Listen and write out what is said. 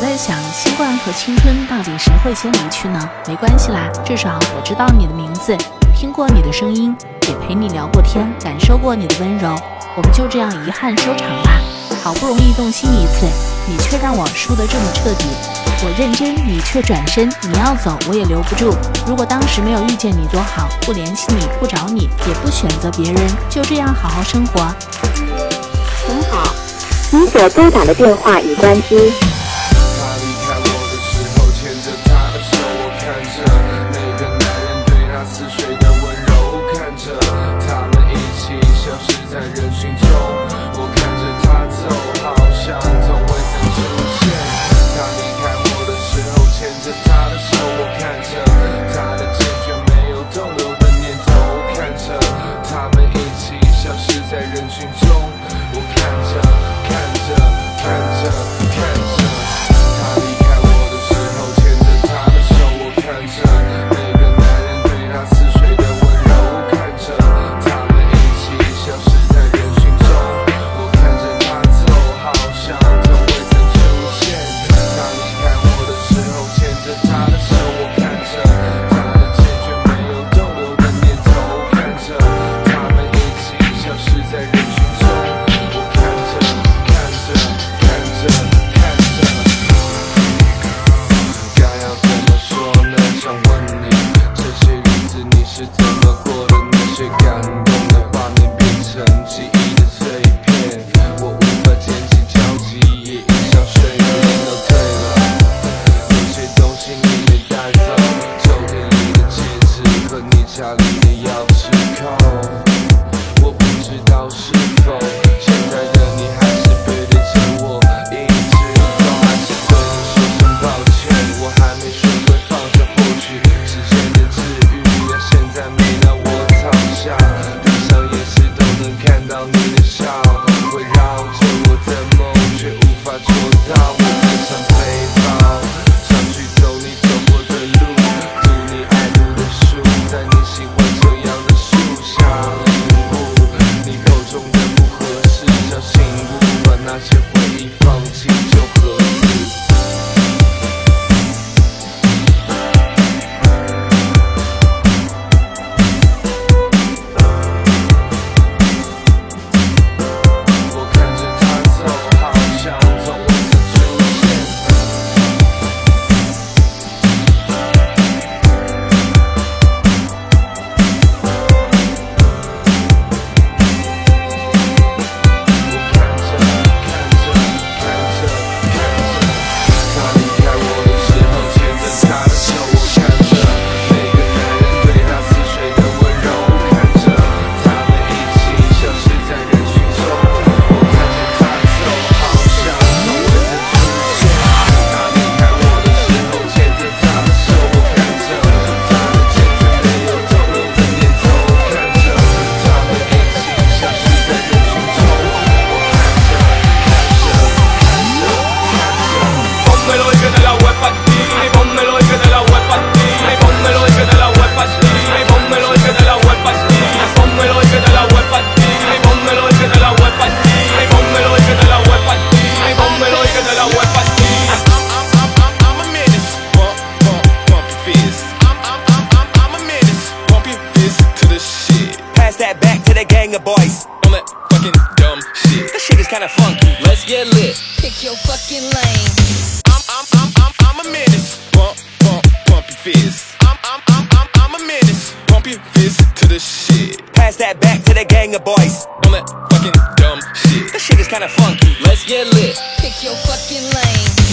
我在想新冠和青春到底谁会先离去呢没关系啦至少我知道你的名字听过你的声音也陪你聊过天感受过你的温柔我们就这样遗憾收场吧好不容易动心一次你却让我输得这么彻底我认真你却转身你要走我也留不住如果当时没有遇见你多好不联系你不找你也不选择别人就这样好好生活您好您所拨打的电话已关机。terli yalçın a gang of boys. On that fucking dumb shit. This shit is kinda funky. Let's get lit. Pick your fucking lane. I'm, I'm, I'm, I'm, I'm a menace. Bump, bump, bump your fist. I'm, I'm, I'm, I'm, I'm a menace. Bump your fist to the shit. Pass that back to the gang of boys. On that fucking dumb shit. This shit is kinda funky. Let's get lit. Pick your fucking lane.